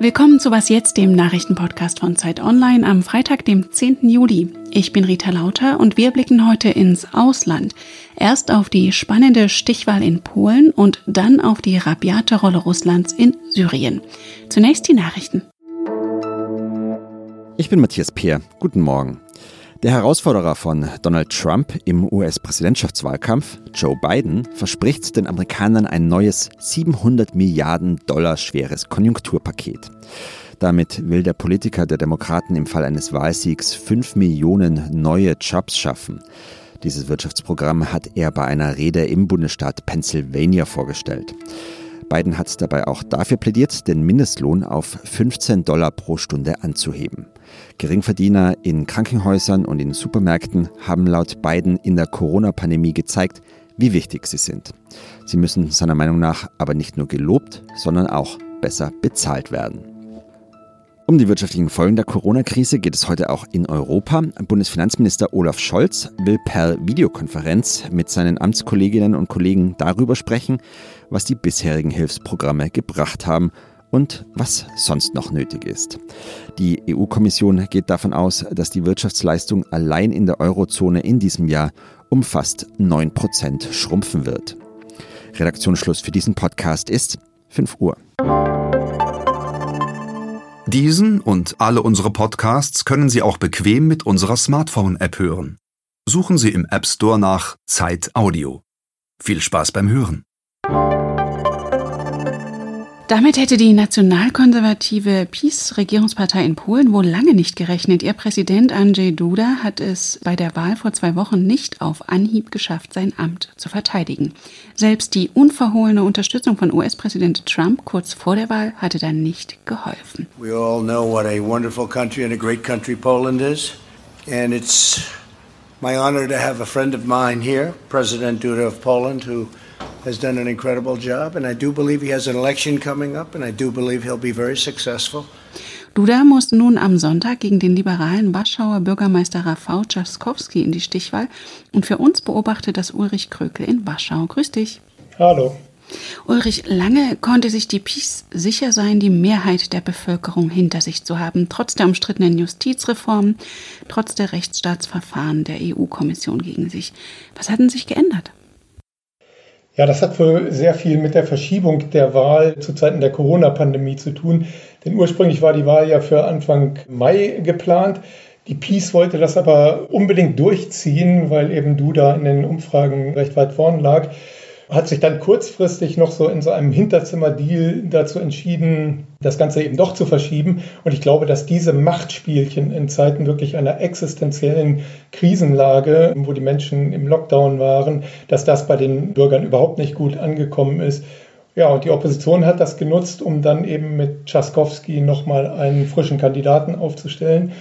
Willkommen zu Was jetzt, dem Nachrichtenpodcast von Zeit Online am Freitag, dem 10. Juli. Ich bin Rita Lauter und wir blicken heute ins Ausland. Erst auf die spannende Stichwahl in Polen und dann auf die rabiate Rolle Russlands in Syrien. Zunächst die Nachrichten. Ich bin Matthias Peer. Guten Morgen. Der Herausforderer von Donald Trump im US-Präsidentschaftswahlkampf, Joe Biden, verspricht den Amerikanern ein neues 700 Milliarden Dollar schweres Konjunkturpaket. Damit will der Politiker der Demokraten im Fall eines Wahlsiegs 5 Millionen neue Jobs schaffen. Dieses Wirtschaftsprogramm hat er bei einer Rede im Bundesstaat Pennsylvania vorgestellt. Biden hat dabei auch dafür plädiert, den Mindestlohn auf 15 Dollar pro Stunde anzuheben. Geringverdiener in Krankenhäusern und in Supermärkten haben laut Biden in der Corona-Pandemie gezeigt, wie wichtig sie sind. Sie müssen seiner Meinung nach aber nicht nur gelobt, sondern auch besser bezahlt werden. Um die wirtschaftlichen Folgen der Corona-Krise geht es heute auch in Europa. Bundesfinanzminister Olaf Scholz will per Videokonferenz mit seinen Amtskolleginnen und Kollegen darüber sprechen, was die bisherigen Hilfsprogramme gebracht haben und was sonst noch nötig ist. Die EU-Kommission geht davon aus, dass die Wirtschaftsleistung allein in der Eurozone in diesem Jahr um fast 9% schrumpfen wird. Redaktionsschluss für diesen Podcast ist 5 Uhr. Diesen und alle unsere Podcasts können Sie auch bequem mit unserer Smartphone-App hören. Suchen Sie im App Store nach Zeit Audio. Viel Spaß beim Hören. Damit hätte die nationalkonservative PiS-Regierungspartei in Polen wohl lange nicht gerechnet. Ihr Präsident Andrzej Duda hat es bei der Wahl vor zwei Wochen nicht auf Anhieb geschafft, sein Amt zu verteidigen. Selbst die unverhohlene Unterstützung von US-Präsident Trump kurz vor der Wahl hatte dann nicht geholfen. We all know what a wonderful country and a great country Poland is. And it's my honor to have a friend of mine here, President Duda of Poland, who has done an incredible job, and I do believe he has an election coming up, and I do believe he'll be very successful. Duda muss nun am Sonntag gegen den liberalen Warschauer Bürgermeister Rafał Trzaskowski in die Stichwahl und für uns beobachtet das Ulrich Krökel in Warschau. Grüß dich. Hallo. Ulrich, lange konnte sich die PiS sicher sein, die Mehrheit der Bevölkerung hinter sich zu haben, trotz der umstrittenen Justizreformen, trotz der Rechtsstaatsverfahren der EU-Kommission gegen sich. Was hat denn sich geändert? Ja, das hat wohl sehr viel mit der Verschiebung der Wahl zu Zeiten der Corona-Pandemie zu tun. Denn ursprünglich war die Wahl ja für Anfang Mai geplant. Die Peace wollte das aber unbedingt durchziehen, weil eben Duda in den Umfragen recht weit vorn lag hat sich dann kurzfristig noch so in so einem Hinterzimmer-Deal dazu entschieden, das Ganze eben doch zu verschieben. Und ich glaube, dass diese Machtspielchen in Zeiten wirklich einer existenziellen Krisenlage, wo die Menschen im Lockdown waren, dass das bei den Bürgern überhaupt nicht gut angekommen ist. Ja, und die Opposition hat das genutzt, um dann eben mit Tschaskowski nochmal einen frischen Kandidaten aufzustellen.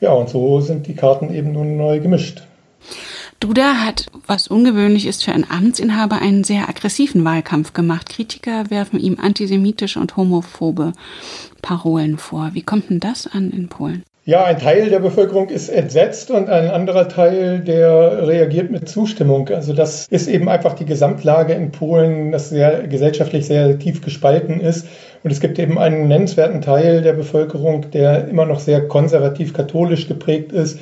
Ja, und so sind die Karten eben nun neu gemischt. Duda hat, was ungewöhnlich ist für einen Amtsinhaber, einen sehr aggressiven Wahlkampf gemacht. Kritiker werfen ihm antisemitische und homophobe Parolen vor. Wie kommt denn das an in Polen? Ja, ein Teil der Bevölkerung ist entsetzt und ein anderer Teil, der reagiert mit Zustimmung. Also das ist eben einfach die Gesamtlage in Polen, das sehr gesellschaftlich sehr tief gespalten ist. Und es gibt eben einen nennenswerten Teil der Bevölkerung, der immer noch sehr konservativ-katholisch geprägt ist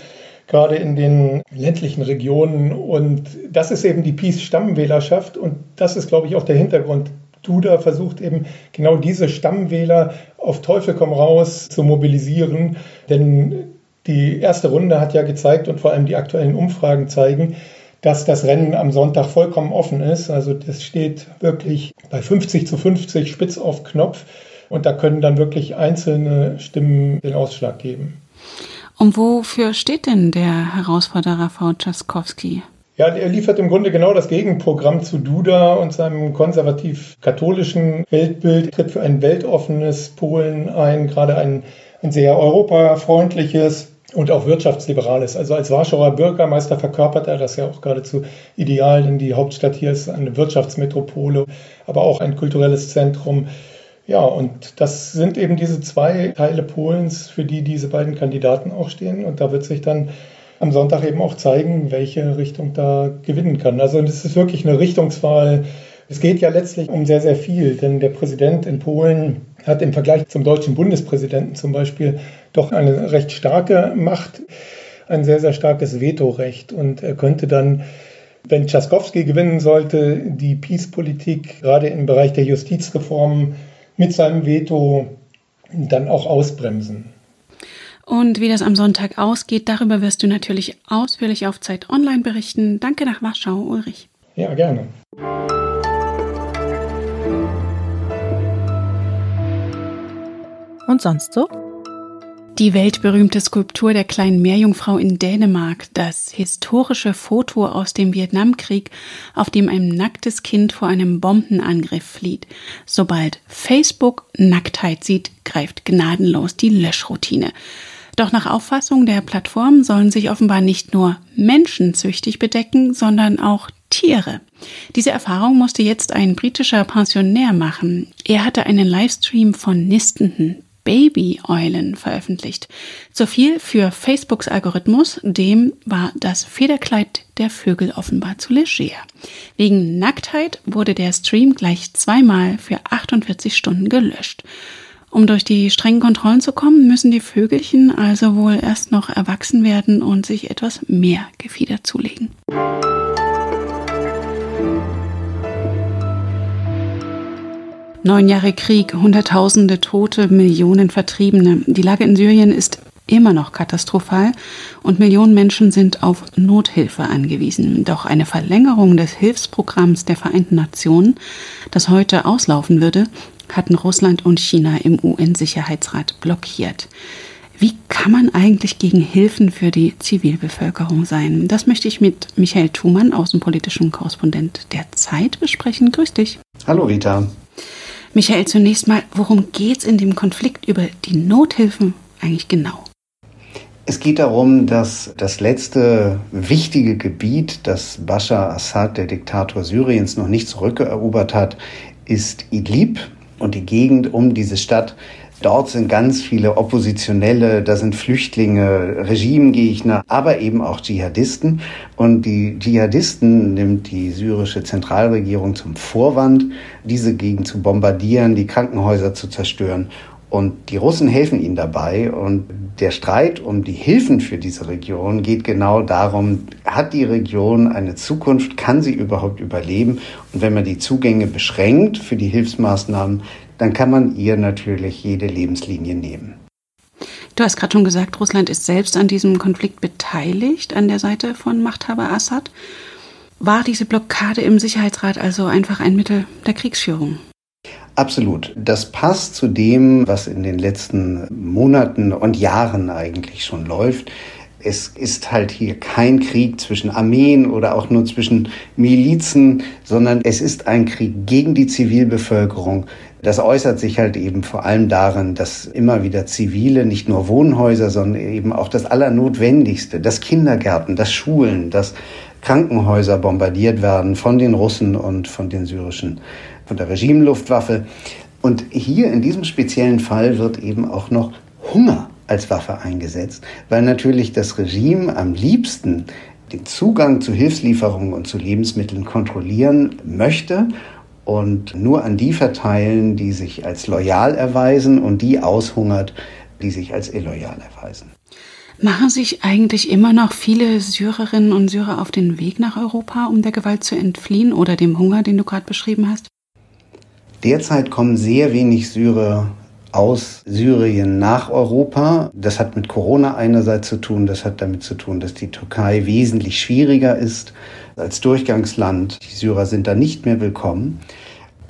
gerade in den ländlichen Regionen. Und das ist eben die Peace-Stammwählerschaft. Und das ist, glaube ich, auch der Hintergrund. Duda versucht eben genau diese Stammwähler auf Teufel komm raus zu mobilisieren. Denn die erste Runde hat ja gezeigt und vor allem die aktuellen Umfragen zeigen, dass das Rennen am Sonntag vollkommen offen ist. Also das steht wirklich bei 50 zu 50 spitz auf Knopf. Und da können dann wirklich einzelne Stimmen den Ausschlag geben. Und wofür steht denn der Herausforderer V. Trzaskowski? Ja, er liefert im Grunde genau das Gegenprogramm zu Duda und seinem konservativ-katholischen Weltbild, tritt für ein weltoffenes Polen ein, gerade ein, ein sehr europafreundliches und auch wirtschaftsliberales. Also als Warschauer Bürgermeister verkörpert er das ja auch geradezu ideal, denn die Hauptstadt hier ist eine Wirtschaftsmetropole, aber auch ein kulturelles Zentrum. Ja, und das sind eben diese zwei Teile Polens, für die diese beiden Kandidaten auch stehen. Und da wird sich dann am Sonntag eben auch zeigen, welche Richtung da gewinnen kann. Also es ist wirklich eine Richtungswahl. Es geht ja letztlich um sehr, sehr viel, denn der Präsident in Polen hat im Vergleich zum deutschen Bundespräsidenten zum Beispiel doch eine recht starke Macht, ein sehr, sehr starkes Vetorecht und er könnte dann wenn Tschaskowski gewinnen sollte, die Peace-Politik gerade im Bereich der Justizreform mit seinem Veto dann auch ausbremsen. Und wie das am Sonntag ausgeht, darüber wirst du natürlich ausführlich auf Zeit Online berichten. Danke nach Warschau, Ulrich. Ja, gerne. Und sonst so? Die weltberühmte Skulptur der kleinen Meerjungfrau in Dänemark, das historische Foto aus dem Vietnamkrieg, auf dem ein nacktes Kind vor einem Bombenangriff flieht. Sobald Facebook Nacktheit sieht, greift gnadenlos die Löschroutine. Doch nach Auffassung der Plattform sollen sich offenbar nicht nur Menschen züchtig bedecken, sondern auch Tiere. Diese Erfahrung musste jetzt ein britischer Pensionär machen. Er hatte einen Livestream von nistenden Baby-Eulen veröffentlicht. So viel für Facebooks Algorithmus, dem war das Federkleid der Vögel offenbar zu leger. Wegen Nacktheit wurde der Stream gleich zweimal für 48 Stunden gelöscht. Um durch die strengen Kontrollen zu kommen, müssen die Vögelchen also wohl erst noch erwachsen werden und sich etwas mehr Gefieder zulegen. Neun Jahre Krieg, Hunderttausende Tote, Millionen Vertriebene. Die Lage in Syrien ist immer noch katastrophal und Millionen Menschen sind auf Nothilfe angewiesen. Doch eine Verlängerung des Hilfsprogramms der Vereinten Nationen, das heute auslaufen würde, hatten Russland und China im UN-Sicherheitsrat blockiert. Wie kann man eigentlich gegen Hilfen für die Zivilbevölkerung sein? Das möchte ich mit Michael Thumann, außenpolitischem Korrespondent der Zeit, besprechen. Grüß dich. Hallo Rita. Michael, zunächst mal, worum geht es in dem Konflikt über die Nothilfen eigentlich genau? Es geht darum, dass das letzte wichtige Gebiet, das Bashar Assad, der Diktator Syriens, noch nicht zurückerobert hat, ist Idlib und die Gegend um diese Stadt Dort sind ganz viele Oppositionelle, da sind Flüchtlinge, Regimegegner, aber eben auch Dschihadisten. Und die Dschihadisten nimmt die syrische Zentralregierung zum Vorwand, diese Gegend zu bombardieren, die Krankenhäuser zu zerstören. Und die Russen helfen ihnen dabei. Und der Streit um die Hilfen für diese Region geht genau darum, hat die Region eine Zukunft, kann sie überhaupt überleben? Und wenn man die Zugänge beschränkt für die Hilfsmaßnahmen, dann kann man ihr natürlich jede Lebenslinie nehmen. Du hast gerade schon gesagt, Russland ist selbst an diesem Konflikt beteiligt, an der Seite von Machthaber Assad. War diese Blockade im Sicherheitsrat also einfach ein Mittel der Kriegsführung? Absolut. Das passt zu dem, was in den letzten Monaten und Jahren eigentlich schon läuft. Es ist halt hier kein Krieg zwischen Armeen oder auch nur zwischen Milizen, sondern es ist ein Krieg gegen die Zivilbevölkerung. Das äußert sich halt eben vor allem darin, dass immer wieder zivile, nicht nur Wohnhäuser, sondern eben auch das Allernotwendigste, das Kindergärten, das Schulen, das Krankenhäuser bombardiert werden von den Russen und von den syrischen, von der Regimeluftwaffe. Und hier in diesem speziellen Fall wird eben auch noch Hunger als Waffe eingesetzt, weil natürlich das Regime am liebsten den Zugang zu Hilfslieferungen und zu Lebensmitteln kontrollieren möchte und nur an die verteilen, die sich als loyal erweisen und die aushungert, die sich als illoyal erweisen. Machen sich eigentlich immer noch viele Syrerinnen und Syrer auf den Weg nach Europa, um der Gewalt zu entfliehen oder dem Hunger, den du gerade beschrieben hast? Derzeit kommen sehr wenig Syrer aus Syrien nach Europa. Das hat mit Corona einerseits zu tun, das hat damit zu tun, dass die Türkei wesentlich schwieriger ist als Durchgangsland. Die Syrer sind da nicht mehr willkommen.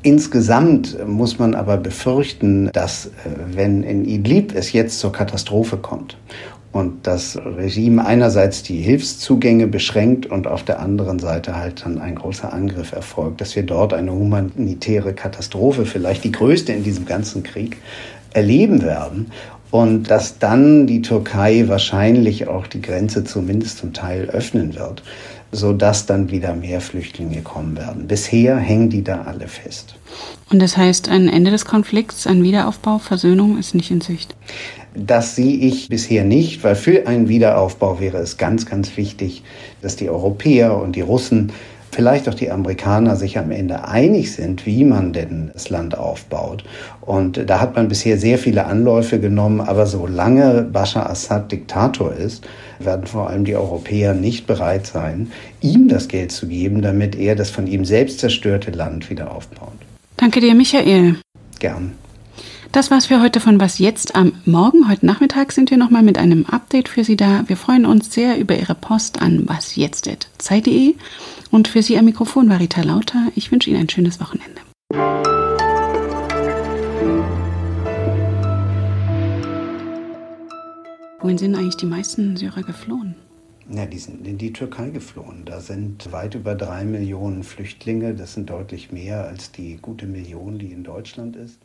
Insgesamt muss man aber befürchten, dass äh, wenn in Idlib es jetzt zur Katastrophe kommt und das Regime einerseits die Hilfszugänge beschränkt und auf der anderen Seite halt dann ein großer Angriff erfolgt, dass wir dort eine humanitäre Katastrophe, vielleicht die größte in diesem ganzen Krieg, erleben werden und dass dann die Türkei wahrscheinlich auch die Grenze zumindest zum Teil öffnen wird. Sodass dann wieder mehr Flüchtlinge kommen werden. Bisher hängen die da alle fest. Und das heißt, ein Ende des Konflikts, ein Wiederaufbau, Versöhnung ist nicht in Sicht? Das sehe ich bisher nicht, weil für einen Wiederaufbau wäre es ganz, ganz wichtig, dass die Europäer und die Russen vielleicht auch die Amerikaner sich am Ende einig sind, wie man denn das Land aufbaut. Und da hat man bisher sehr viele Anläufe genommen, aber solange Bashar Assad Diktator ist, werden vor allem die Europäer nicht bereit sein, ihm das Geld zu geben, damit er das von ihm selbst zerstörte Land wieder aufbaut. Danke dir, Michael. Gern. Das war's für heute von Was jetzt am Morgen. Heute Nachmittag sind wir nochmal mit einem Update für Sie da. Wir freuen uns sehr über Ihre Post an wasjetzt.zeit.de und für Sie am Mikrofon war Rita Lauter. Ich wünsche Ihnen ein schönes Wochenende. Wohin sind eigentlich die meisten Syrer geflohen? Ja, die sind in die Türkei geflohen. Da sind weit über drei Millionen Flüchtlinge. Das sind deutlich mehr als die gute Million, die in Deutschland ist.